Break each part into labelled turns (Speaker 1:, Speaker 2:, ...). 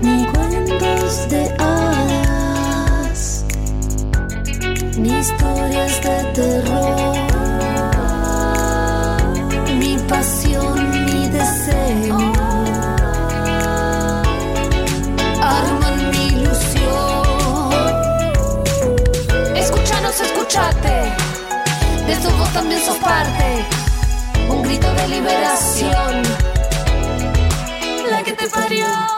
Speaker 1: Ni cuentos de hadas, ni historias de terror. Ni pasión, ni deseo. Arman mi ilusión. Escúchanos, escúchate. De esto vos también sos parte. Un grito de liberación. La que te parió.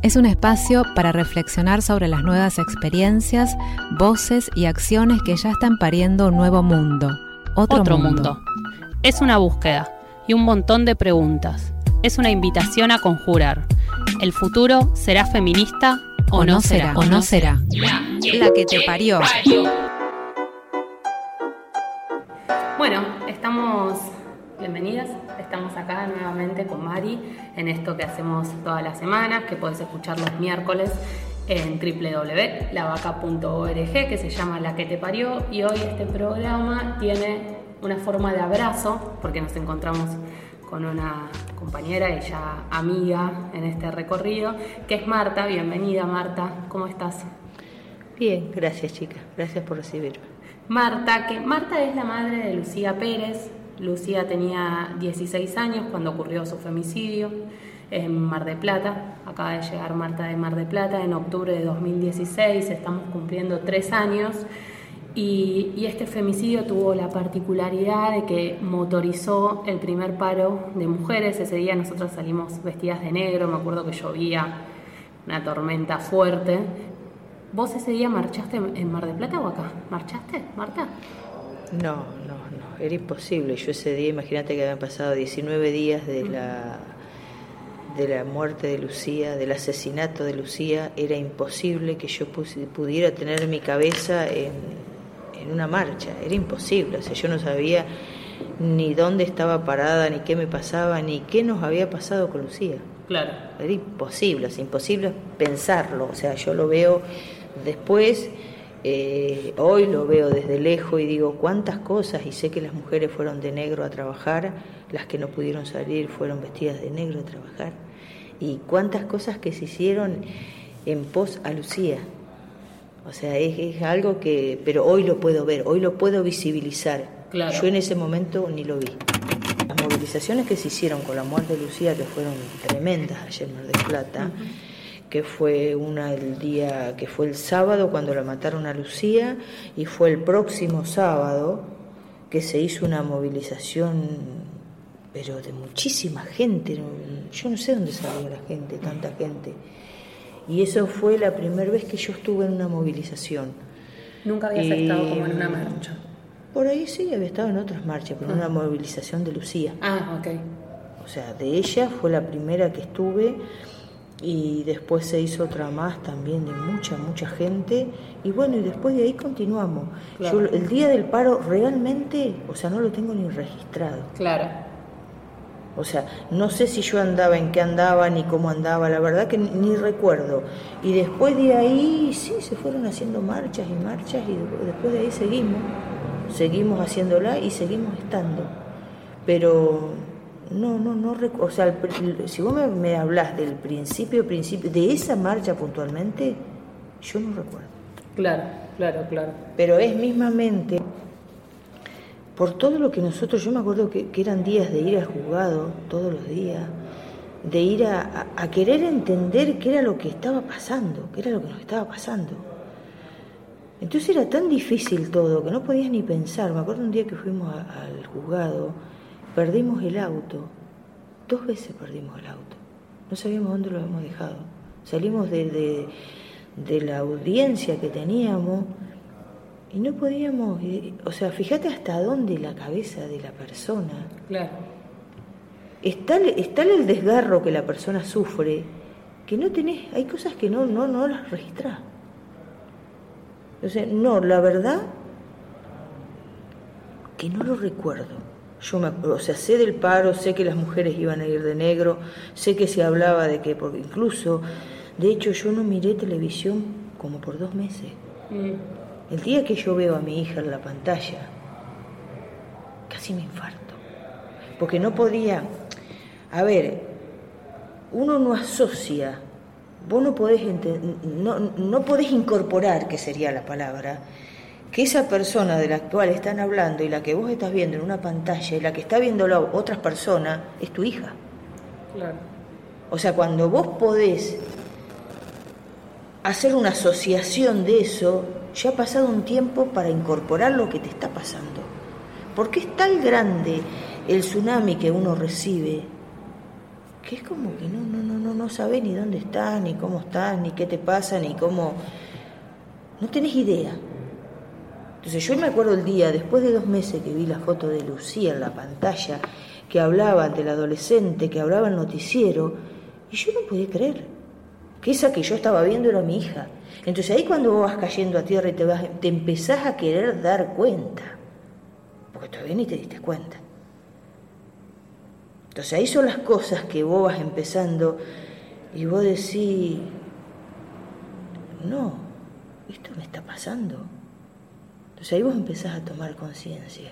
Speaker 2: Es un espacio para reflexionar sobre las nuevas experiencias, voces y acciones que ya están pariendo un nuevo mundo. Otro,
Speaker 3: Otro
Speaker 2: mundo.
Speaker 3: mundo. Es una búsqueda y un montón de preguntas. Es una invitación a conjurar. ¿El futuro será feminista o, no será?
Speaker 2: o no será. La que te parió.
Speaker 3: Bueno, estamos bienvenidas. Estamos acá nuevamente con Mari en esto que hacemos todas las semanas, que podés escuchar los miércoles en www.lavaca.org, que se llama La que te parió. Y hoy este programa tiene una forma de abrazo, porque nos encontramos con una compañera y ya amiga en este recorrido, que es Marta. Bienvenida, Marta. ¿Cómo estás?
Speaker 4: Bien, gracias chicas, gracias por recibirme.
Speaker 3: Marta, que Marta es la madre de Lucía Pérez. Lucía tenía 16 años cuando ocurrió su femicidio en Mar de Plata. Acaba de llegar Marta de Mar de Plata en octubre de 2016, estamos cumpliendo tres años. Y, este femicidio tuvo la particularidad de que motorizó el primer paro de mujeres. Ese día nosotros salimos vestidas de negro, me acuerdo que llovía una tormenta fuerte. ¿Vos ese día marchaste en Mar de Plata o acá? ¿Marchaste, Marta?
Speaker 4: No, no, no, era imposible. Yo ese día, imagínate que habían pasado 19 días de la, de la muerte de Lucía, del asesinato de Lucía, era imposible que yo pudiera tener mi cabeza en, en una marcha, era imposible. O sea, yo no sabía ni dónde estaba parada, ni qué me pasaba, ni qué nos había pasado con Lucía.
Speaker 3: Claro.
Speaker 4: Era imposible, es imposible pensarlo. O sea, yo lo veo después, eh, hoy lo veo desde lejos y digo cuántas cosas, y sé que las mujeres fueron de negro a trabajar, las que no pudieron salir fueron vestidas de negro a trabajar, y cuántas cosas que se hicieron en pos a Lucía. O sea, es, es algo que, pero hoy lo puedo ver, hoy lo puedo visibilizar.
Speaker 3: Claro.
Speaker 4: Yo en ese momento ni lo vi. Las movilizaciones que se hicieron con la muerte de Lucía, que fueron tremendas ayer en Mar del Plata, que fue una el día, que fue el sábado cuando la mataron a Lucía, y fue el próximo sábado que se hizo una movilización, pero de muchísima gente, yo no sé dónde salió la gente, tanta gente. Y eso fue la primera vez que yo estuve en una movilización.
Speaker 3: Nunca habías
Speaker 4: Y-
Speaker 3: estado como en una marcha.
Speaker 4: Por ahí sí, había estado en otras marchas, pero en una movilización de Lucía.
Speaker 3: Ah, ok.
Speaker 4: O sea, de ella fue la primera que estuve y después se hizo otra más también de mucha, mucha gente y bueno, y después de ahí continuamos. Yo el día del paro realmente, o sea, no lo tengo ni registrado.
Speaker 3: Claro.
Speaker 4: O sea, no sé si yo andaba, en qué andaba, ni cómo andaba, la verdad que ni, recuerdo. Y después de ahí, sí, se fueron haciendo marchas y marchas y después de ahí seguimos, seguimos haciéndola y seguimos estando. Pero no, no, no, o sea, si vos me, me hablas del principio, principio, de esa marcha puntualmente, yo no recuerdo.
Speaker 3: Claro, claro, claro.
Speaker 4: Pero es mismamente por todo lo que nosotros, yo me acuerdo que, eran días de ir al juzgado todos los días, de ir a, querer entender qué era lo que estaba pasando, qué era lo que nos estaba pasando. Entonces era tan difícil todo que no podías ni pensar. Me acuerdo un día que fuimos al juzgado, perdimos el auto, dos veces perdimos el auto, no sabíamos dónde lo habíamos dejado. Salimos de la audiencia que teníamos y no podíamos, o sea, fíjate hasta dónde la cabeza de la persona.
Speaker 3: Claro.
Speaker 4: Está, está el desgarro que la persona sufre, que no tenés, hay cosas que no, no, no las registrás. Entonces, no, la verdad que no lo recuerdo. Yo me, o sea, sé del paro, sé que las mujeres iban a ir de negro, sé que se hablaba de que, porque incluso, de hecho, yo no miré televisión como por dos meses. Mm. El día que yo veo a mi hija en la pantalla, casi me infarto. Porque no podía. A ver, uno no asocia, vos no podés, no, no podés incorporar, que sería la palabra, que esa persona de la cual están hablando y la que vos estás viendo en una pantalla y la que está viendo otras personas es tu hija.
Speaker 3: Claro.
Speaker 4: O sea, cuando vos podés hacer una asociación de eso, ya ha pasado un tiempo para incorporar lo que te está pasando. Porque es tan grande el tsunami que uno recibe que es como que no, no, no, no, no sabes ni dónde estás, ni cómo estás, ni qué te pasa, ni cómo. No tenés idea. Entonces yo me acuerdo el día, después de dos meses que vi la foto de Lucía en la pantalla, que hablaba del adolescente, que hablaba el noticiero, y yo no podía creer que esa que yo estaba viendo era mi hija. Entonces ahí cuando vos vas cayendo a tierra y te, vas, te empezás a querer dar cuenta, porque todavía ni te diste cuenta. Entonces ahí son las cosas que vos vas empezando y vos decís, no, esto me está pasando. Entonces ahí vos empezás a tomar conciencia.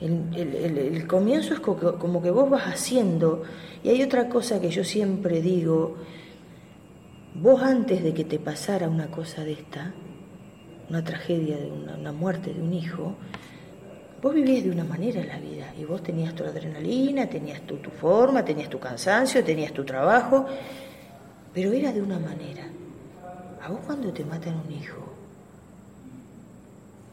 Speaker 4: El, comienzo es como que vos vas haciendo, y hay otra cosa que yo siempre digo, Vos antes de que te pasara una cosa de esta, una tragedia de una, muerte de un hijo, vos vivías de una manera la vida y vos tenías tu adrenalina, tenías tu, tu forma, tenías tu cansancio, tenías tu trabajo, pero era de una manera. A vos cuando te matan un hijo,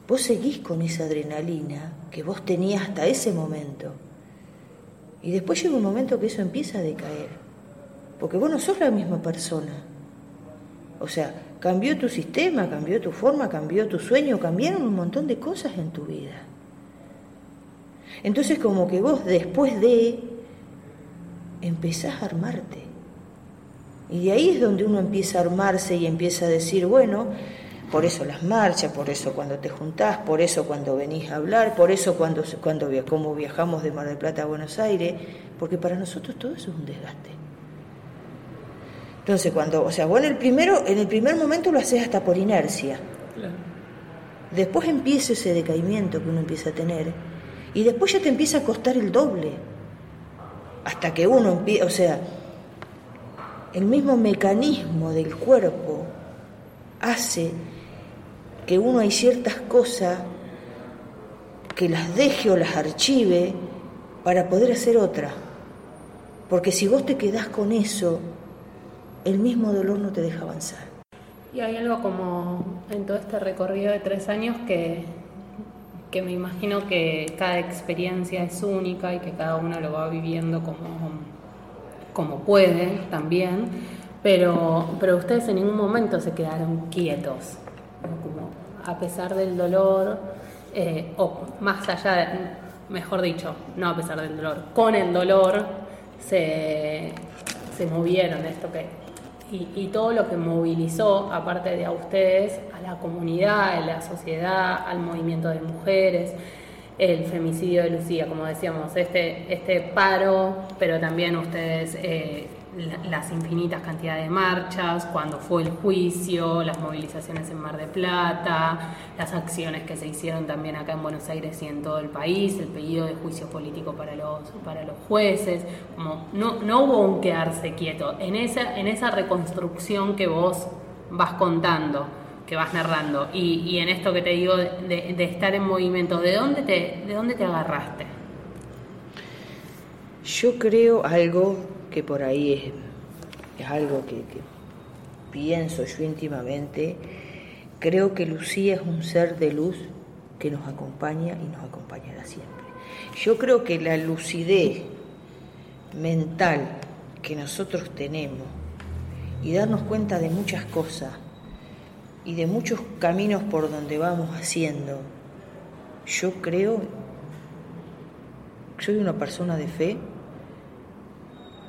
Speaker 4: vos seguís con esa adrenalina que vos tenías hasta ese momento. Y después llega un momento que eso empieza a decaer, porque vos no sos la misma persona. O sea, cambió tu sistema, cambió tu forma, cambió tu sueño, cambiaron un montón de cosas en tu vida. Entonces como que vos después de empezás a armarte. Y de ahí es donde uno empieza a armarse y empieza a decir, bueno, por eso las marchas, por eso cuando te juntás, por eso cuando venís a hablar, por eso cuando, cuando como viajamos de Mar del Plata a Buenos Aires, porque para nosotros todo eso es un desgaste. Entonces, cuando, o sea, vos en el, primero, en el primer momento lo haces hasta por inercia. Después empieza ese decaimiento que uno empieza a tener y después ya te empieza a costar el doble. Hasta que uno empieza, o sea, el mismo mecanismo del cuerpo hace que uno hay ciertas cosas que las deje o las archive para poder hacer otra. Porque si vos te quedás con eso, el mismo dolor no te deja avanzar.
Speaker 3: Y hay algo como en todo este recorrido de tres años que, que me imagino que cada experiencia es única y que cada uno lo va viviendo como, como puede también, pero, pero ustedes en ningún momento se quedaron quietos, como a pesar del dolor, eh, o más allá mejor dicho, no a pesar del dolor, con el dolor se, se movieron esto que y, y, todo lo que movilizó, aparte de a ustedes, a la comunidad, a la sociedad, al movimiento de mujeres, el femicidio de Lucía, como decíamos, este, este paro, pero también ustedes eh, las infinitas cantidades de marchas, cuando fue el juicio, las movilizaciones en Mar de Plata, las acciones que se hicieron también acá en Buenos Aires y en todo el país, el pedido de juicio político para los, para los jueces, como no, no hubo un quedarse quieto, en esa, en esa reconstrucción que vos vas contando, que vas narrando, y, y en esto que te digo de, de, estar en movimiento, ¿de dónde te, de dónde te agarraste?
Speaker 4: Yo creo algo que por ahí es, es algo que, que pienso yo íntimamente, creo que Lucía es un ser de luz que nos acompaña y nos acompañará siempre. Yo creo que la lucidez mental que nosotros tenemos y darnos cuenta de muchas cosas y de muchos caminos por donde vamos haciendo, yo creo, soy una persona de fe,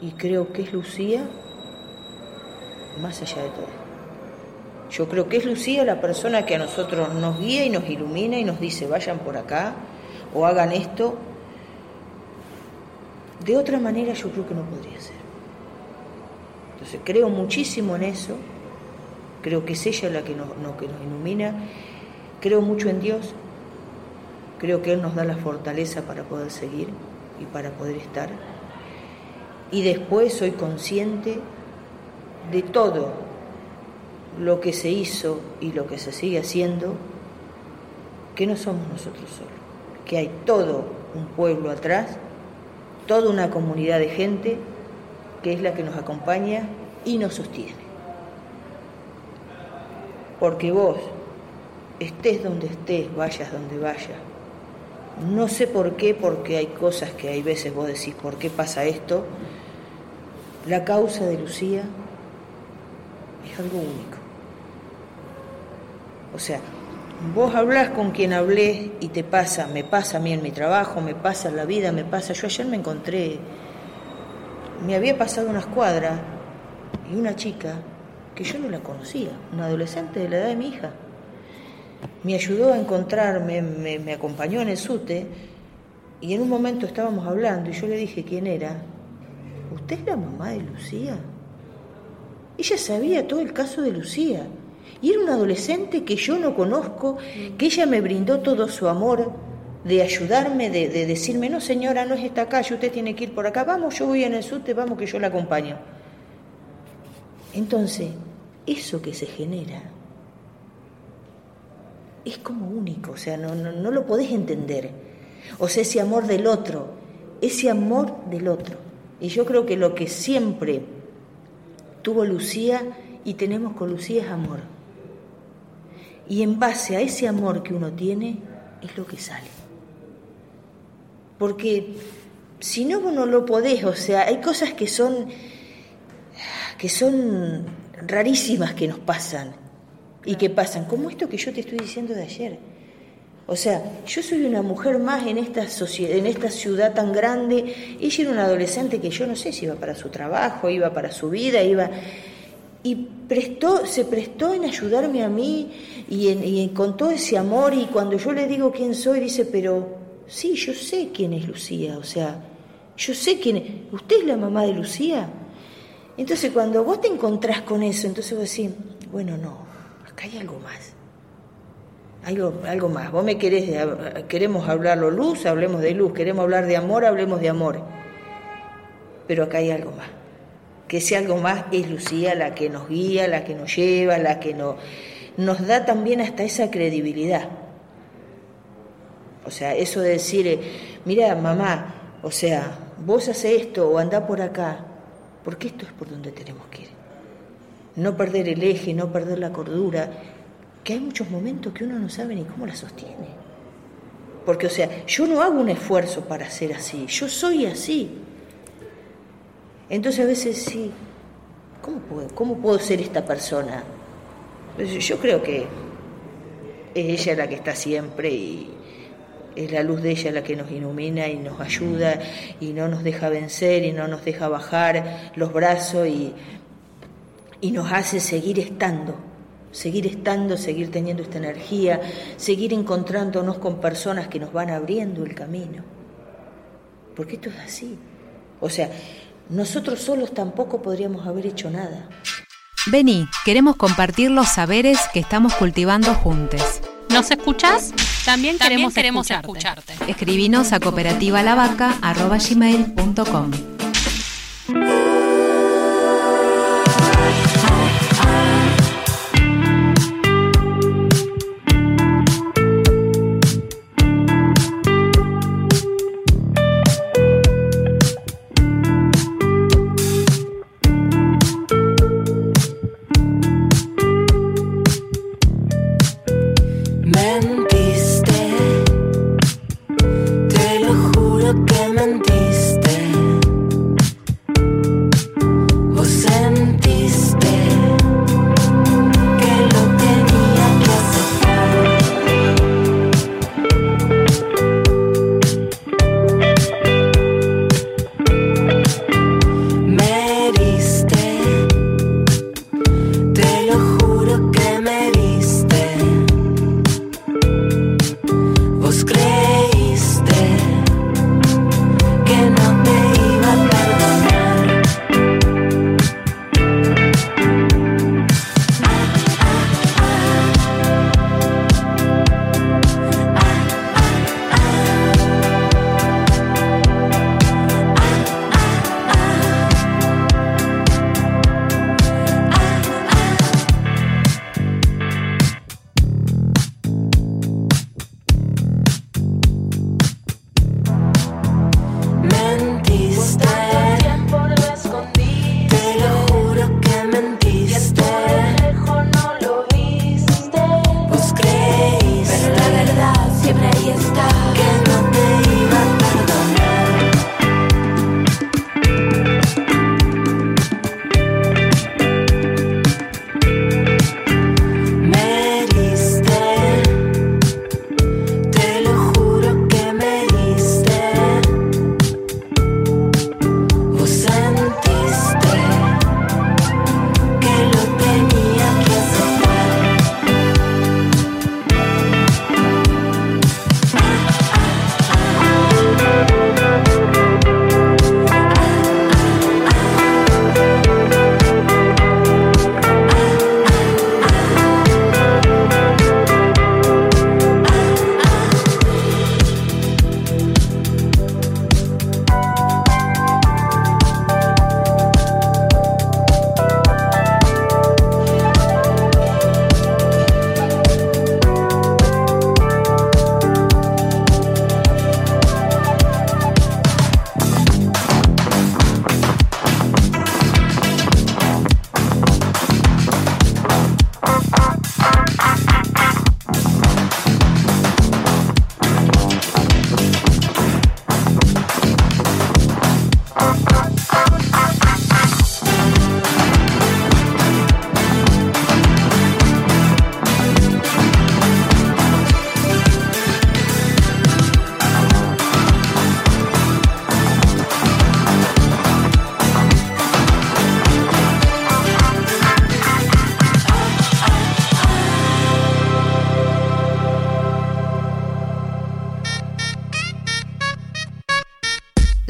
Speaker 4: y creo que es Lucía más allá de todo. Yo creo que es Lucía la persona que a nosotros nos guía y nos ilumina y nos dice vayan por acá o hagan esto. De otra manera yo creo que no podría ser. Entonces creo muchísimo en eso, creo que es ella la que nos, que nos ilumina, creo mucho en Dios, creo que Él nos da la fortaleza para poder seguir y para poder estar y después soy consciente de todo lo que se hizo y lo que se sigue haciendo, que no somos nosotros solos, que hay todo un pueblo atrás, toda una comunidad de gente que es la que nos acompaña y nos sostiene. Porque vos, estés donde estés, vayas donde vayas, no sé por qué, porque hay cosas que hay veces vos decís, ¿por qué pasa esto? La causa de Lucía es algo único. O sea, vos hablas con quien hablé y te pasa, me pasa a mí en mi trabajo, me pasa en la vida, me pasa. Yo ayer me encontré, me había pasado una escuadra y una chica que yo no la conocía, una adolescente de la edad de mi hija. Me ayudó a encontrarme, me, me acompañó en el SUTE y en un momento estábamos hablando y yo le dije quién era ¿usted es la mamá de Lucía? Ella sabía todo el caso de Lucía. Y era una adolescente que yo no conozco, que ella me brindó todo su amor de ayudarme, de, decirme, no señora, no es esta calle, usted tiene que ir por acá, vamos, yo voy en el subte, vamos que yo la acompaño. Entonces, eso que se genera es como único, o sea, no, no, no lo podés entender. O sea, ese amor del otro, ese amor del otro. Y yo creo que lo que siempre tuvo Lucía y tenemos con Lucía es amor. Y en base a ese amor que uno tiene es lo que sale. Porque si no uno lo podés, o sea, hay cosas que son que son rarísimas que nos pasan y que pasan, como esto que yo te estoy diciendo de ayer o sea, yo soy una mujer más en esta, sociedad, en esta ciudad tan grande. Ella era una adolescente que yo no sé si iba para su trabajo, iba para su vida, iba... Y prestó, se prestó en ayudarme a mí y, en, con todo ese amor. Y cuando yo le digo quién soy, dice, pero sí, yo sé quién es Lucía. O sea, yo sé quién es. ¿Usted es la mamá de Lucía? Entonces, cuando vos te encontrás con eso, entonces vos decís, bueno, no, acá hay algo más algo, algo más. Vos me querés, queremos hablarlo luz, hablemos de luz, queremos hablar de amor, hablemos de amor. Pero acá hay algo más. Que ese algo más es Lucía la que nos guía, la que nos lleva, la que nos, nos da también hasta esa credibilidad. O sea, eso de decir, eh, mira, mamá, o sea, vos haces esto o andá por acá, porque esto es por donde tenemos que ir. No perder el eje, no perder la cordura, que hay muchos momentos que uno no sabe ni cómo la sostiene. Porque, o sea, yo no hago un esfuerzo para ser así, yo soy así. Entonces a veces sí, ¿cómo puedo, cómo puedo ser esta persona? Yo creo que es ella la que está siempre y, es la luz de ella la que nos ilumina y nos ayuda y no nos deja vencer y no nos deja bajar los brazos y, y nos hace seguir estando, seguir estando, seguir teniendo esta energía, seguir encontrándonos con personas que nos van abriendo el camino. Porque esto es así. O sea, nosotros solos tampoco podríamos haber hecho nada.
Speaker 5: Vení, queremos compartir los saberes que estamos cultivando juntos.
Speaker 2: ¿Nos escuchás? También, queremos, escucharte.
Speaker 5: Escribinos a cooperativalavaca.gmail.com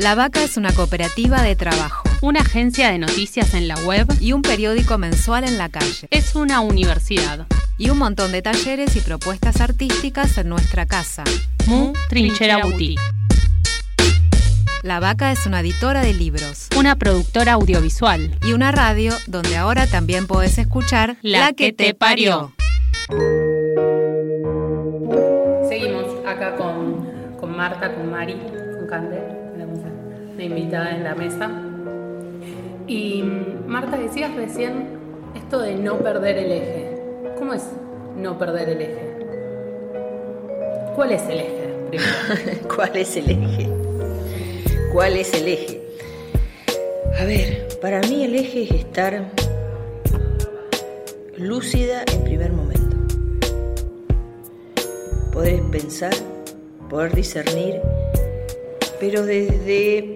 Speaker 5: La Vaca es una cooperativa de trabajo,
Speaker 2: una agencia de noticias en la web
Speaker 5: y un periódico mensual en la calle.
Speaker 2: Es una universidad.
Speaker 5: Y un montón de talleres y propuestas artísticas en nuestra casa.
Speaker 2: Mu Trinchera Boutique.
Speaker 5: La Vaca es una editora de libros,
Speaker 2: una productora audiovisual
Speaker 5: y una radio donde ahora también puedes escuchar
Speaker 2: La, que, te parió.
Speaker 3: Seguimos acá con, con Marta, con Mari, con Candel una invitada en la mesa. Y Marta, decías recién esto de no perder el eje. ¿Cómo es no perder el eje? ¿Cuál es el eje?
Speaker 4: ¿Cuál es el eje? ¿Cuál es el eje? A ver, para mí el eje es estar lúcida en primer momento. Poder pensar poder discernir, pero desde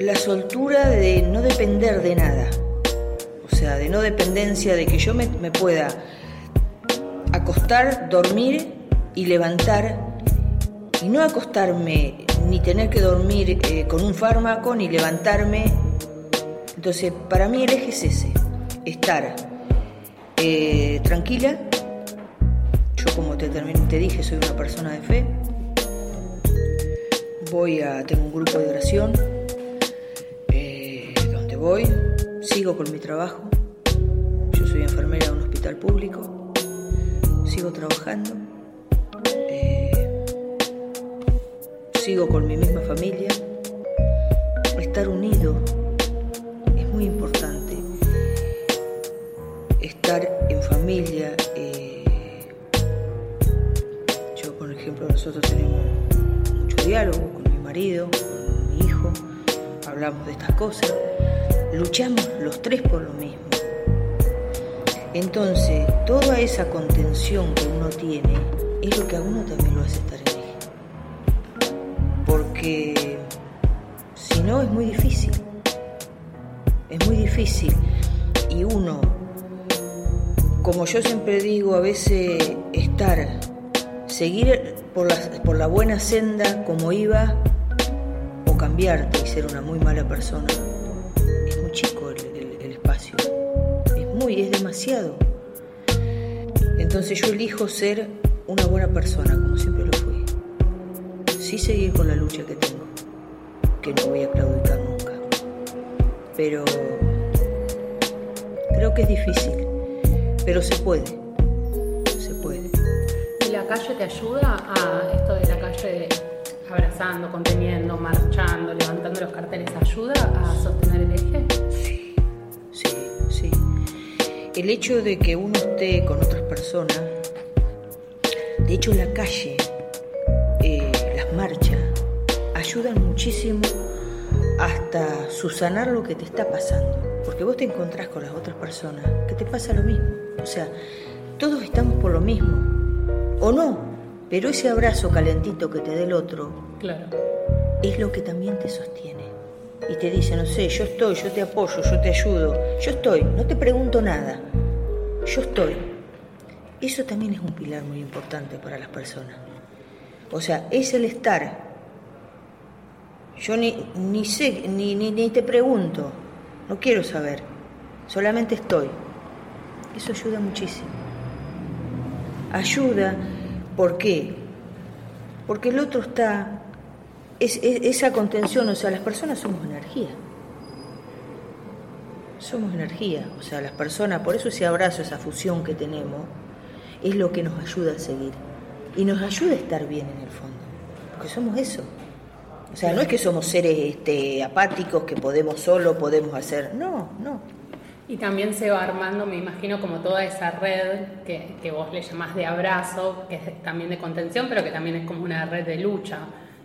Speaker 4: la soltura de no depender de nada, o sea, de no dependencia de que yo me, pueda acostar, dormir y levantar, y no acostarme ni tener que dormir eh, con un fármaco, ni levantarme. Entonces, para mí el eje es ese, estar eh, tranquila. Yo como te, te dije, soy una persona de fe. Voy a, tengo un grupo de oración, voy, sigo con mi trabajo. Yo soy enfermera de un hospital público, sigo trabajando, eh, sigo con mi misma familia. Estar unido es muy importante. Estar en familia. Eh, yo, por ejemplo, nosotros tenemos mucho diálogo con mi marido, con mi hijo, hablamos de estas cosas luchamos los tres por lo mismo. Entonces, toda esa contención que uno tiene es lo que a uno también lo hace estar en. Porque si no es muy difícil. Es muy difícil. Y uno, como yo siempre digo, a veces estar, seguir por la buena senda como iba, o cambiarte y ser una muy mala persona, Entonces yo elijo ser una buena persona, como siempre lo fui. Sí seguir con la lucha que tengo, que no voy a claudicar nunca. Pero creo que es difícil, pero se puede. Se puede.
Speaker 3: ¿Y la calle te ayuda a esto de la calle abrazando, conteniendo, marchando, levantando los carteles, ayuda a sostener
Speaker 4: El hecho de que uno esté con otras personas, de hecho la calle, eh, las marchas, ayudan muchísimo hasta susanar lo que te está pasando. Porque vos te encontrás con las otras personas que te pasa lo mismo. O sea, todos estamos por lo mismo. ¿O no? Pero ese abrazo calentito que te dé el otro
Speaker 3: claro.
Speaker 4: es lo que también te sostiene. Y te dice, no sé, yo estoy, yo te apoyo, yo te ayudo, yo estoy, no te pregunto nada, yo estoy. Eso también es un pilar muy importante para las personas. O sea, es el estar. Yo ni, ni sé, ni, ni, ni te pregunto, no quiero saber, solamente estoy. Eso ayuda muchísimo. Ayuda ¿Por qué? Porque el otro está, es, esa contención, o sea, las personas somos energía. Somos energía, o sea, las personas, por eso ese abrazo, esa fusión que tenemos, es lo que nos ayuda a seguir. Y nos ayuda a estar bien en el fondo, porque somos eso. O sea, no es que somos seres este, apáticos que podemos solo, podemos hacer. No, no.
Speaker 3: Y también se va armando, me imagino, como toda esa red que, que vos le llamás de abrazo, que es también de contención, pero que también es como una red de lucha,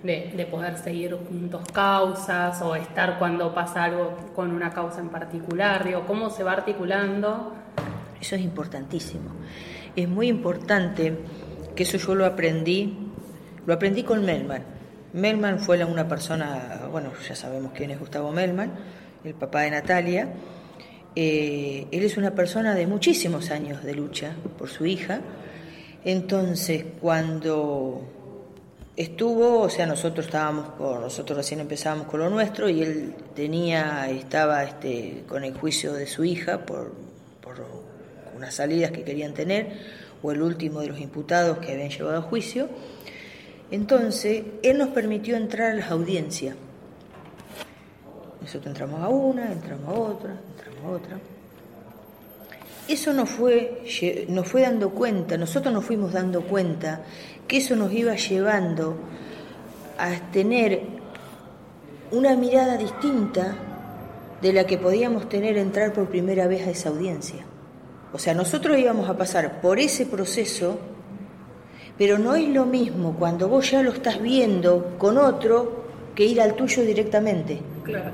Speaker 3: de, de poder seguir juntos causas o estar cuando pasa algo con una causa en particular. Digo, ¿cómo se va articulando?
Speaker 4: Eso es importantísimo. Es muy importante que eso yo lo aprendí, lo aprendí con Melman. Melman fue una persona, bueno, ya sabemos quién es Gustavo Melman, el papá de Natalia eh, él es una persona de muchísimos años de lucha por su hija. Entonces, cuando estuvo, o sea, nosotros estábamos con, nosotros recién empezábamos con lo nuestro y él tenía, estaba este, con el juicio de su hija por, por unas salidas que querían tener, o el último de los imputados que habían llevado a juicio. Entonces, él nos permitió entrar a las audiencias. Nosotros entramos a una, entramos a otra, otra. Eso nos fue, nos fue dando cuenta, nosotros nos fuimos dando cuenta que eso nos iba llevando a tener una mirada distinta de la que podíamos tener entrar por primera vez a esa audiencia. O sea, nosotros íbamos a pasar por ese proceso, pero no es lo mismo cuando vos ya lo estás viendo con otro que ir al tuyo directamente.
Speaker 3: Claro.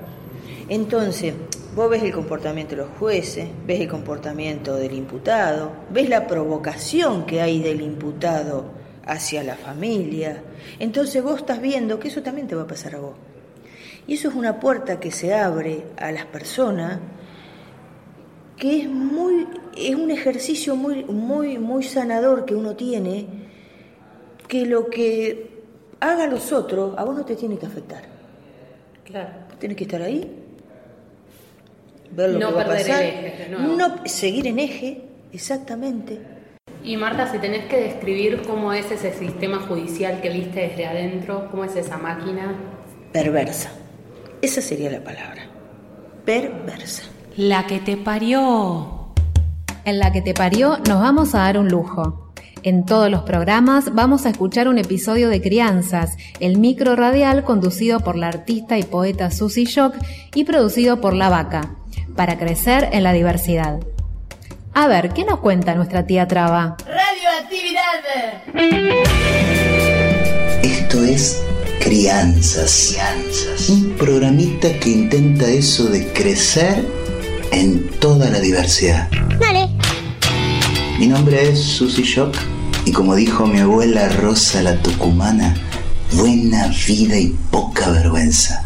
Speaker 4: Entonces, Vos ves el comportamiento de los jueces, ves el comportamiento del imputado, ves la provocación que hay del imputado hacia la familia. Entonces vos estás viendo que eso también te va a pasar a vos. Y eso es una puerta que se abre a las personas que es muy es un ejercicio muy muy muy sanador que uno tiene que lo que haga los otros a vos no te tiene que afectar.
Speaker 6: Claro.
Speaker 4: Tienes que estar ahí, ver lo
Speaker 6: No
Speaker 4: que va a
Speaker 6: el
Speaker 4: pasar,
Speaker 6: eje nuevo.
Speaker 4: no seguir en eje, exactamente.
Speaker 6: Y Marta, si tenés que describir cómo es ese sistema judicial que viste desde adentro, cómo es esa máquina,
Speaker 4: Perversa. Esa sería la palabra. Perversa.
Speaker 3: La que te parió.
Speaker 2: En la que te parió nos vamos a dar un lujo. En todos los programas vamos a escuchar un episodio de Crianzas, el micro radial conducido por la artista y poeta Susie Shock y producido por La Vaca, para crecer en la diversidad. A ver, ¿qué nos cuenta nuestra tía Traba?
Speaker 7: Esto es Crianzas. Un programita que intenta eso de crecer en toda la diversidad. Mi nombre es Susy Shock y como dijo mi abuela Rosa la Tucumana, buena vida y poca vergüenza.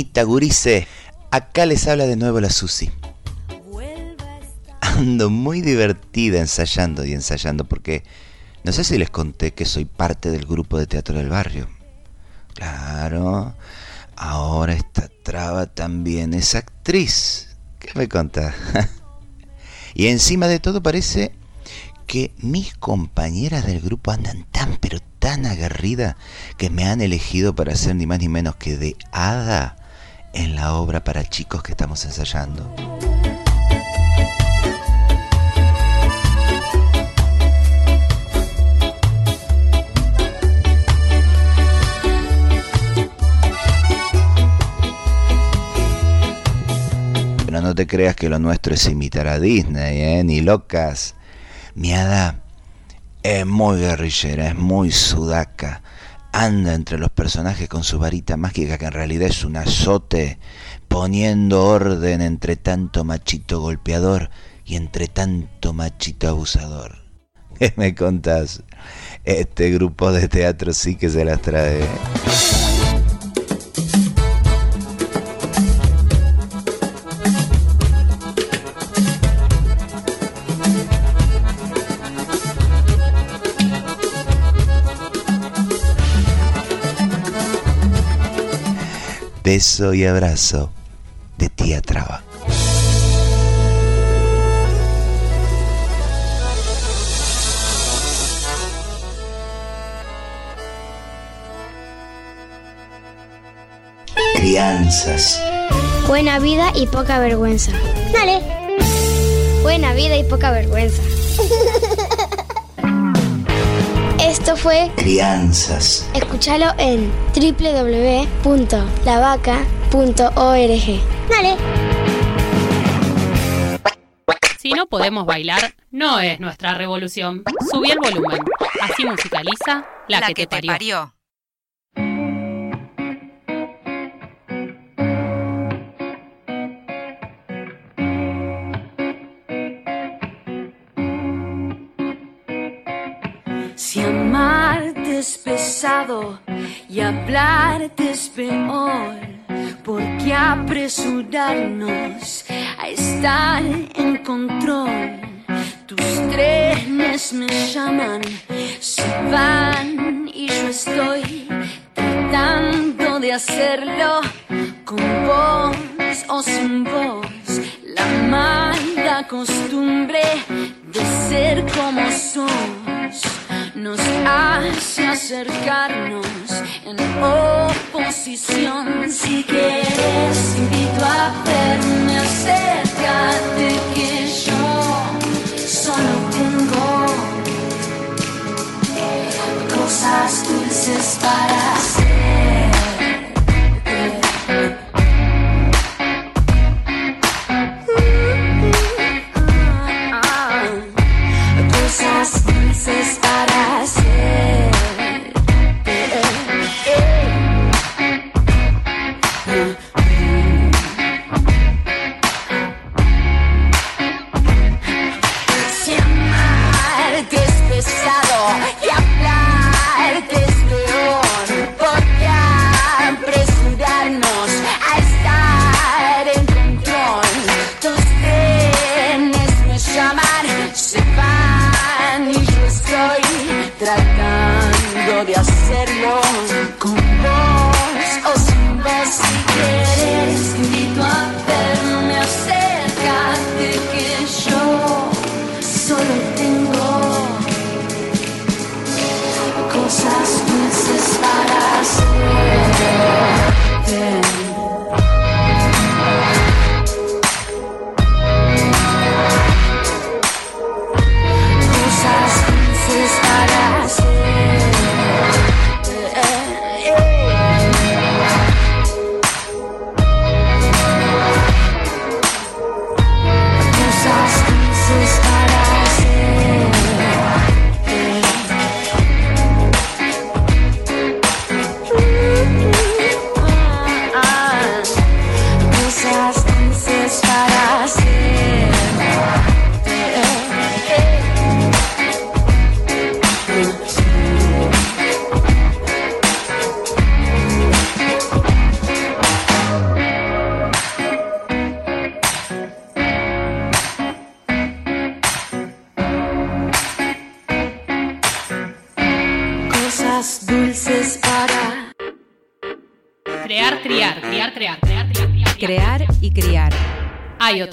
Speaker 7: Chinita, gurice. Acá les habla de nuevo la Susi. Ando muy divertida ensayando y ensayando porque no sé si les conté que soy parte del grupo de teatro del barrio. Claro, ahora esta traba también es actriz. ¿Qué me contás? y encima de todo parece que mis compañeras del grupo andan tan pero tan aguerridas que me han elegido para ser ni más ni menos que de hada en la obra para chicos que estamos ensayando. Pero no te creas que lo nuestro es imitar a Disney, ¿eh? Ni locas. Mi hada es muy guerrillera, es muy sudaca. Anda entre los personajes con su varita mágica que en realidad es un azote, poniendo orden entre tanto machito golpeador y entre tanto machito abusador. ¿Qué me contás? Este grupo de teatro sí que se las trae. Beso y abrazo de tía Traba. Crianzas.
Speaker 8: Buena vida y poca vergüenza. Dale. Buena vida y poca vergüenza. Fue
Speaker 7: Crianzas.
Speaker 8: Escúchalo en www.lavaca.org. Dale.
Speaker 3: Si no podemos bailar, no es nuestra revolución. Subí el volumen. Así musicaliza la, que, te parió.
Speaker 5: Y hablarte es peor, ¿por qué apresurarnos a estar en control? Tus trenes me llaman, se van y yo estoy tratando de hacerlo con voz o sin voz. La mala costumbre de ser como sos nos hace acercarnos en oposición. Si quieres, invito a verme, acércate que yo solo tengo cosas dulces para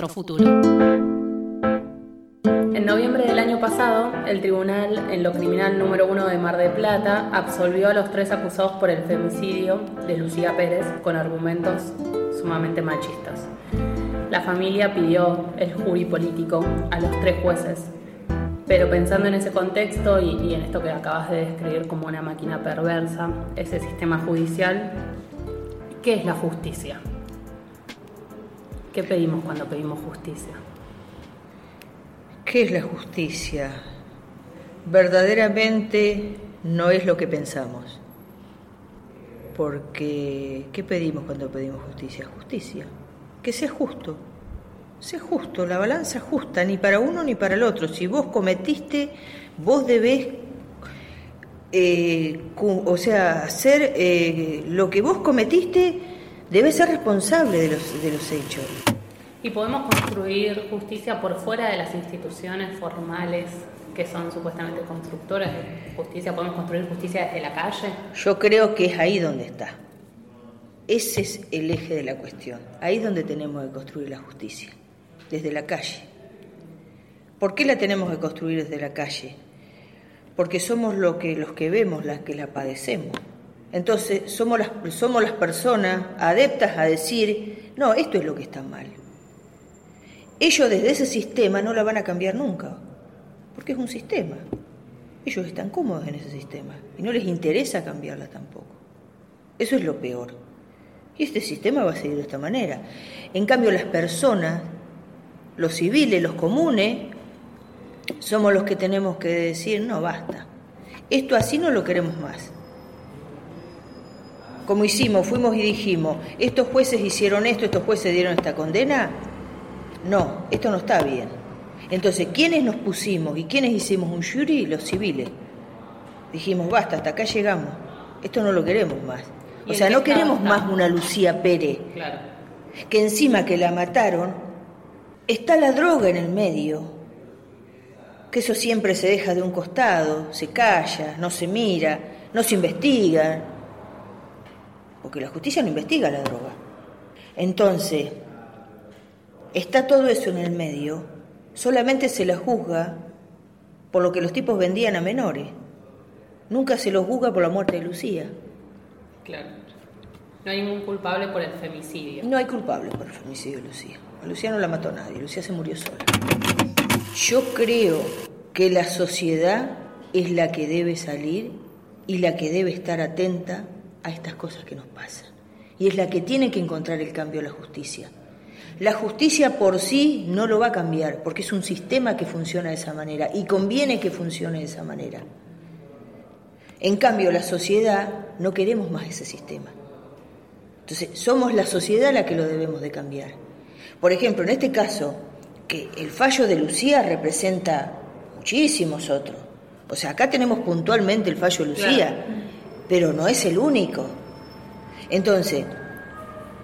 Speaker 9: futuro.
Speaker 3: En noviembre del año pasado, el tribunal en lo criminal número uno de Mar de Plata absolvió a los tres acusados por el femicidio de Lucía Pérez con argumentos sumamente machistas. La familia pidió el jury político a los tres jueces, pero pensando en ese contexto y, y en esto que acabas de describir como una máquina perversa, ese sistema judicial, ¿qué es la justicia? ¿Qué pedimos cuando pedimos justicia?
Speaker 4: ¿Qué es la justicia? Verdaderamente no es lo que pensamos. Porque, ¿qué pedimos cuando pedimos justicia? Justicia. Que sea justo. Sea justo, la balanza justa, ni para uno ni para el otro. Si vos cometiste, vos debés, eh, o sea, hacer eh, lo que vos cometiste, debes ser responsable de los, de los hechos.
Speaker 3: ¿Y podemos construir justicia por fuera de las instituciones formales que son supuestamente constructoras de justicia? ¿Podemos construir justicia desde la calle?
Speaker 4: Yo creo que es ahí donde está. Ese es el eje de la cuestión. Ahí es donde tenemos que construir la justicia, desde la calle. ¿Por qué la tenemos que construir desde la calle? Porque somos lo que, los que vemos, las que la padecemos. Entonces, somos las, somos las personas adeptas a decir, no, esto es lo que está mal. Ellos desde ese sistema no la van a cambiar nunca, porque es un sistema. Ellos están cómodos en ese sistema y no les interesa cambiarla tampoco. Eso es lo peor. Y este sistema va a seguir de esta manera. En cambio, las personas, los civiles, los comunes, somos los que tenemos que decir, no, basta. Esto así no lo queremos más. Como hicimos, fuimos y dijimos, estos jueces hicieron esto, estos jueces dieron esta condena. No, esto no está bien. Entonces, ¿quiénes nos pusimos y quiénes hicimos un jury? Los civiles. Dijimos, basta, hasta acá llegamos. Esto no lo queremos más.
Speaker 3: ¿Y
Speaker 4: O sea, no queremos
Speaker 3: está?
Speaker 4: más una Lucía Pérez,
Speaker 3: Claro.
Speaker 4: que encima que la mataron, está la droga en el medio. Que eso siempre se deja de un costado, se calla, no se mira, no se investiga. Porque la justicia no investiga la droga. Entonces, está todo eso en el medio, solamente se la juzga por lo que los tipos vendían a menores. Nunca se los juzga por la muerte de Lucía.
Speaker 3: Claro. No hay ningún culpable por el femicidio.
Speaker 4: No hay culpable por el femicidio de Lucía. A Lucía no la mató nadie, Lucía se murió sola. Yo creo que la sociedad es la que debe salir y la que debe estar atenta a estas cosas que nos pasan. Y es la que tiene que encontrar el cambio la justicia. La justicia por sí no lo va a cambiar, porque es un sistema que funciona de esa manera y conviene que funcione de esa manera. En cambio, la sociedad no queremos más ese sistema. Entonces, somos la sociedad la que lo debemos de cambiar. Por ejemplo, en este caso, que el fallo de Lucía representa muchísimos otros. O sea, acá tenemos puntualmente el fallo de Lucía, pero no es el único. Entonces,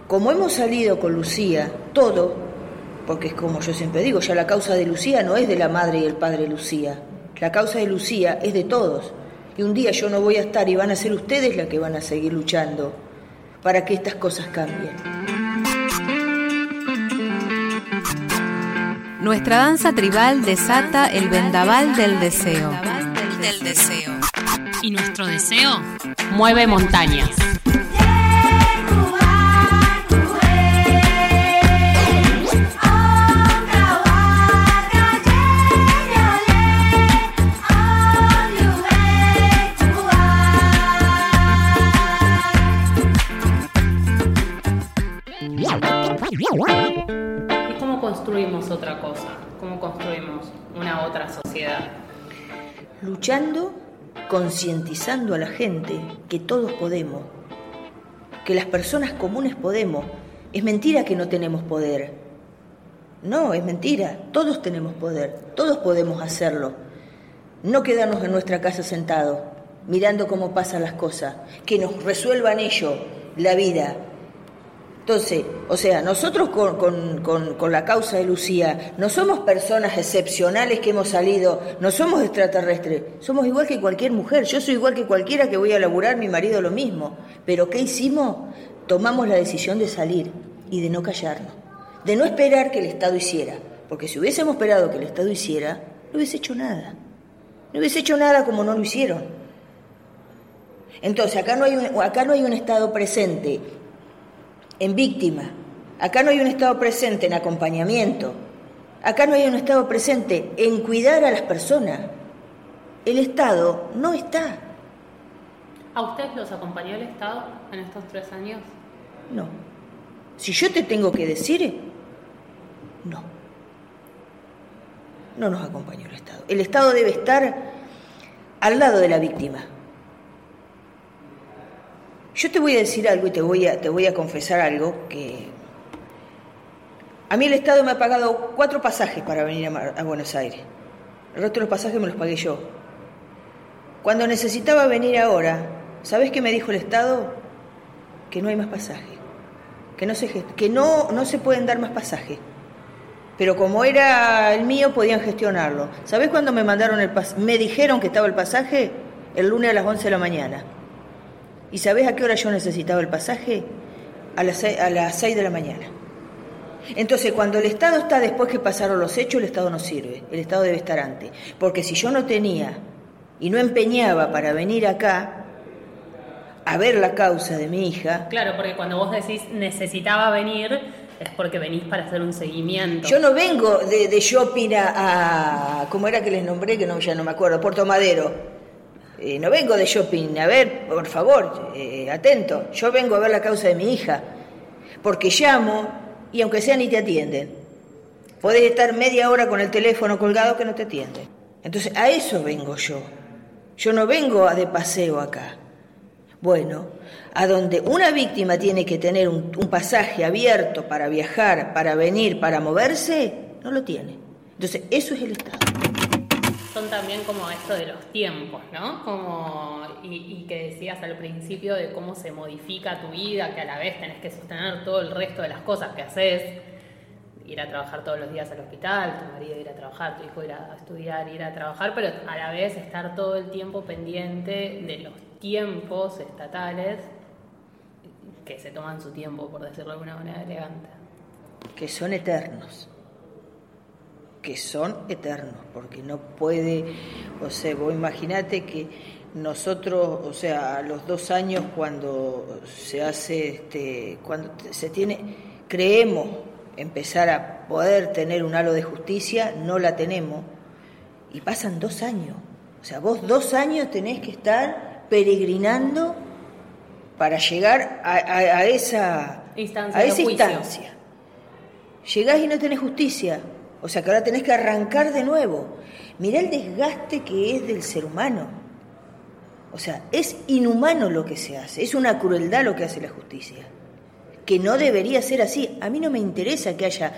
Speaker 4: como hemos salido con Lucía, todo, porque es como yo siempre digo, ya la causa de Lucía no es de la madre y el padre de Lucía, la causa de Lucía es de todos. Y un día yo no voy a estar y van a ser ustedes las que van a seguir luchando para que estas cosas cambien.
Speaker 2: Nuestra danza tribal desata el vendaval. Del deseo.
Speaker 9: Y nuestro deseo mueve montañas.
Speaker 3: ¿Y cómo construimos otra cosa? ¿Cómo construimos una otra sociedad?
Speaker 4: Luchando, concientizando a la gente que todos podemos, que las personas comunes podemos. Es mentira que no tenemos poder. No, es mentira. Todos tenemos poder. Todos podemos hacerlo. No quedarnos en nuestra casa sentados, mirando cómo pasan las cosas. Que nos resuelvan ellos la vida. Entonces, o sea, nosotros con, con- con- la causa de Lucía no somos personas excepcionales que hemos salido, no somos extraterrestres, somos igual que cualquier mujer, yo soy igual que cualquiera que voy a laburar, mi marido lo mismo. Pero ¿qué hicimos? Tomamos la decisión de salir y de no callarnos, de no esperar que el Estado hiciera, porque si hubiésemos esperado que el Estado hiciera, no hubiese hecho nada. No hubiese hecho nada como no lo hicieron. Entonces, acá no hay acá no hay un Estado presente en víctima. Acá no hay un Estado presente en acompañamiento. Acá no hay un Estado presente en cuidar a las personas. El Estado no está.
Speaker 3: ¿A ustedes los acompañó el Estado en estos tres años?
Speaker 4: No. Si yo te tengo que decir, no. No nos acompañó el Estado. El Estado debe estar al lado de la víctima. Yo te voy a decir algo y te voy a, te voy a confesar algo que a mí el Estado me ha pagado cuatro pasajes para venir a, Buenos Aires. El resto de los pasajes me los pagué yo. Cuando necesitaba venir ahora, ¿sabes qué me dijo el Estado? Que no hay más pasajes, que no se que no, no se pueden dar más pasajes. Pero como era el mío, podían gestionarlo. ¿Sabes cuándo me mandaron el pas Me dijeron que estaba el pasaje el lunes a las 11 de la mañana. ¿Y sabes a qué hora yo necesitaba el pasaje? A las, sei- a las 6 de la mañana. Entonces, cuando el Estado está después que pasaron los hechos, el Estado no sirve. El Estado debe estar antes. Porque si yo no tenía y no empeñaba para venir acá a ver la causa de mi hija,
Speaker 3: Claro, porque cuando vos decís necesitaba venir, es porque venís para hacer un seguimiento.
Speaker 4: yo no vengo de, de shopping a, a- ¿Cómo era que les nombré? Que no, ya no me acuerdo. Puerto Madero. Eh, no vengo de shopping. A ver, por favor, eh, atento. Yo vengo a ver la causa de mi hija. Porque llamo y aunque sea ni te atienden. Podés estar media hora con el teléfono colgado que no te atienden. Entonces, a eso vengo yo. Yo no vengo de paseo acá. Bueno, a donde una víctima tiene que tener un, un pasaje abierto para viajar, para venir, para moverse, no lo tiene. Entonces, eso es el Estado.
Speaker 3: Son también como esto de los tiempos, ¿no? Como, y, y que decías al principio de cómo se modifica tu vida, que a la vez tenés que sostener todo el resto de las cosas que haces. Ir a trabajar todos los días al hospital, tu marido ir a trabajar, tu hijo ir a estudiar, ir a trabajar, pero a la vez estar todo el tiempo pendiente de los tiempos estatales que se toman su tiempo, por decirlo de alguna manera elegante.
Speaker 4: que son eternos. Que son eternos, porque no puede, o sea, vos imaginate que nosotros, o sea, a los dos años cuando se hace, este, cuando se tiene, creemos empezar a poder tener un halo de justicia, no la tenemos, y pasan dos años. O sea, vos dos años tenés que estar peregrinando para llegar a, esa
Speaker 3: instancia.
Speaker 4: A esa instancia. Llegás y no tenés justicia. O sea que ahora tenés que arrancar de nuevo. Mirá el desgaste que es del ser humano. O sea, es inhumano lo que se hace, es una crueldad lo que hace la justicia. Que no debería ser así. A mí no me interesa que haya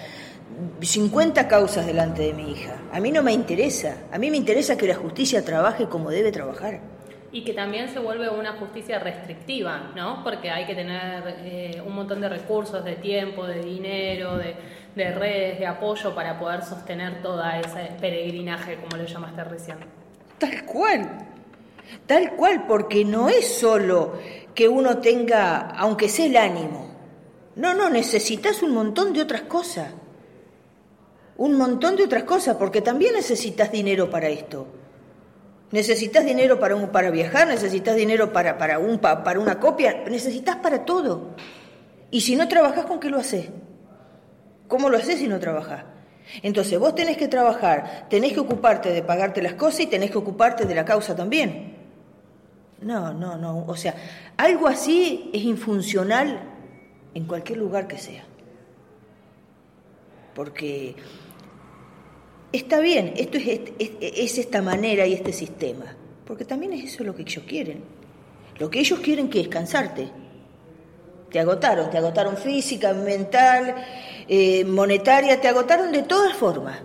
Speaker 4: 50 causas delante de mi hija. A mí no me interesa. A mí me interesa que la justicia trabaje como debe trabajar.
Speaker 3: Y que también se vuelve una justicia restrictiva, ¿no? Porque hay que tener eh, un montón de recursos, de tiempo, de dinero, de, de, redes, de apoyo para poder sostener toda ese peregrinaje, como lo llamaste recién.
Speaker 4: Tal cual, tal cual, porque no es solo que uno tenga, aunque sea el ánimo, no, no, necesitas un montón de otras cosas, un montón de otras cosas, porque también necesitas dinero para esto. Necesitas dinero para, un, para viajar, necesitas dinero para, para, un, para una copia, necesitas para todo. Y si no trabajas, ¿con qué lo haces? ¿Cómo lo haces si no trabajas? Entonces vos tenés que trabajar, tenés que ocuparte de pagarte las cosas y tenés que ocuparte de la causa también. No, no, no. O sea, algo así es infuncional en cualquier lugar que sea. Porque está bien, esto es, es, esta manera y este sistema, porque también es eso lo que ellos quieren. Lo que ellos quieren que es cansarte. Te agotaron, te agotaron física, mental, eh, monetaria, te agotaron de todas formas.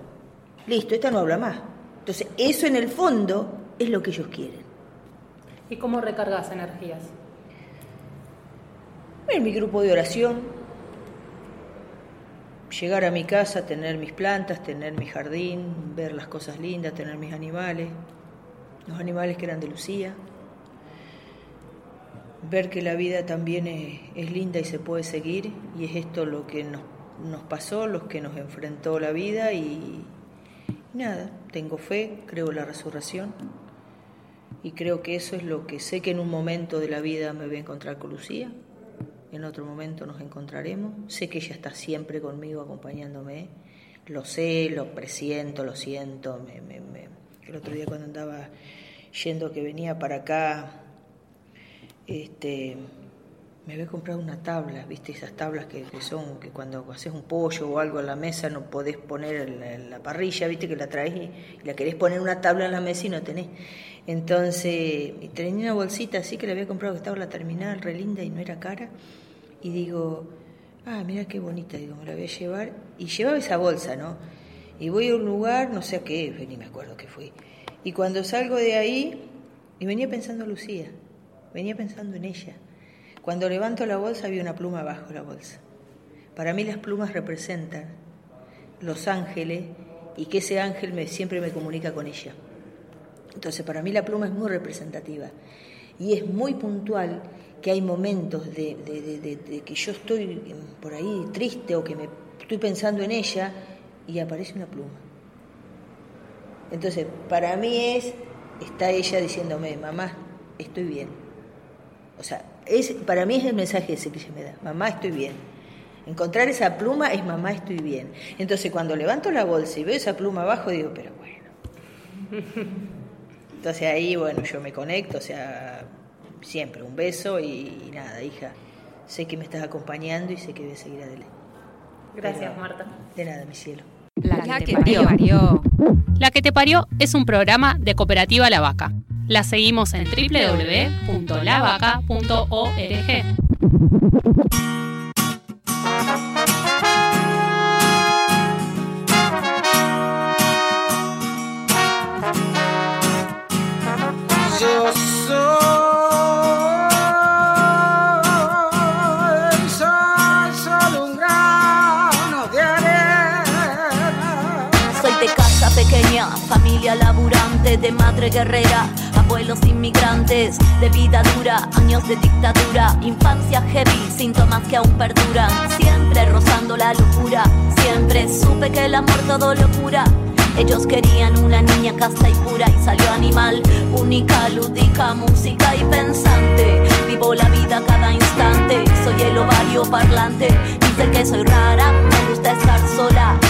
Speaker 4: Listo, esta no habla más. Entonces, eso en el fondo es lo que ellos quieren.
Speaker 3: ¿Y cómo recargas energías?
Speaker 4: En mi grupo de oración, llegar a mi casa, tener mis plantas, tener mi jardín, ver las cosas lindas, tener mis animales, los animales que eran de Lucía, ver que la vida también es, linda y se puede seguir y es esto lo que nos, nos pasó, lo que nos enfrentó la vida y, y nada, tengo fe, creo la resurrección y creo que eso es lo que sé que en un momento de la vida me voy a encontrar con Lucía en otro momento nos encontraremos. Sé que ella está siempre conmigo acompañándome. Lo sé, lo presiento, lo siento. El otro día cuando andaba yendo que venía para acá, este, me había comprado una tabla, ¿viste? Esas tablas que, son, que cuando haces un pollo o algo en la mesa no podés poner la, parrilla, ¿viste? Que la traes y, la querés poner una tabla en la mesa y no tenés. Entonces, tenía una bolsita así que la había comprado que estaba la terminal, re linda y no era cara y digo, ah, mira qué bonita, digo, me la voy a llevar. Y llevaba esa bolsa, ¿no? Y voy a un lugar, no sé a qué, ni me acuerdo qué fui. Y cuando salgo de ahí, y venía pensando en Lucía, venía pensando en ella. Cuando levanto la bolsa había una pluma abajo la bolsa. Para mí las plumas representan los ángeles y que ese ángel me, siempre me comunica con ella. Entonces para mí la pluma es muy representativa y es muy puntual que hay momentos de, que yo estoy por ahí triste o que me estoy pensando en ella y aparece una pluma. Entonces, para mí es, está ella diciéndome, mamá, estoy bien. O sea, es, para mí es el mensaje ese que ella me da, mamá, estoy bien. Encontrar esa pluma es mamá, estoy bien. Entonces, cuando levanto la bolsa y veo esa pluma abajo, digo, pero bueno. Entonces ahí, bueno, yo me conecto, o sea, siempre un beso y, nada, hija, sé que me estás acompañando y sé que voy a seguir adelante.
Speaker 3: Gracias, Marta.
Speaker 4: De nada, mi cielo.
Speaker 9: La, que, te parió. La que te parió es un programa de Cooperativa La Vaca. La seguimos en www.lavaca.org.
Speaker 10: familia laburante de madre guerrera, abuelos inmigrantes de vida dura, años de dictadura, infancia heavy, síntomas que aún perduran, siempre rozando la locura, siempre supe que el amor todo lo cura Ellos querían una niña casta y pura y salió animal, única, lúdica, música y pensante. Vivo la vida cada instante, soy el ovario parlante. Dice que soy rara, me gusta estar sola.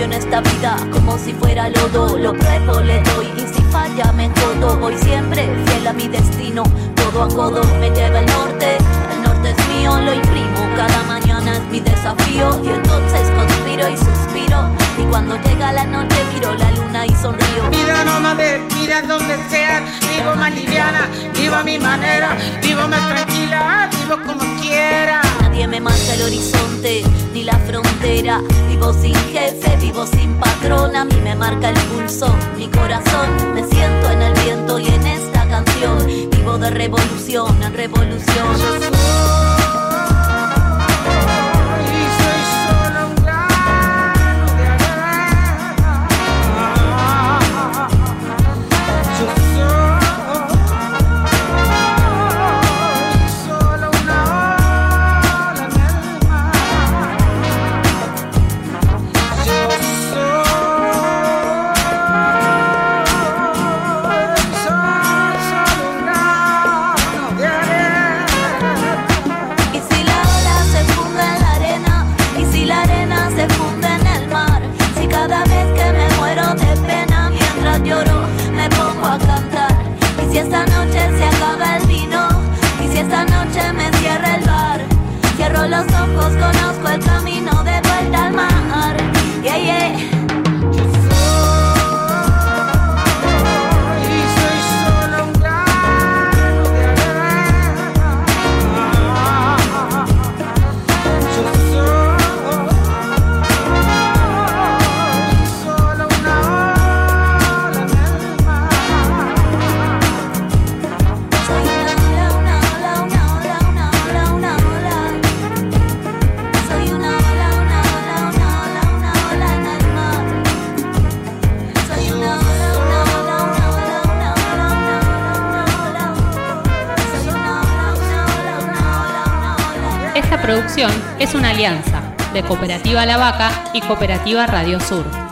Speaker 10: En esta vida como si fuera lodo. Lo pruebo, le doy y si falla me encodo. Voy siempre fiel a mi destino. Todo a codo me lleva el norte. El norte es mío, lo imprimo. Cada mañana es mi desafío. Y entonces conspiro y suspiro. Y cuando llega la noche miro la luna y sonrío.
Speaker 11: Vida nómade, mira donde sea, vivo más liviana, vivo a mi manera, vivo más tranquila, vivo como quiera.
Speaker 10: Nadie me marca el horizonte ni la frontera. Vivo sin jefe, vivo sin patrón. A mí me marca el pulso, mi corazón. Me siento en el viento y en esta canción. Vivo de revolución en revolución.
Speaker 9: Cooperativa La Vaca y Cooperativa Radio Sur.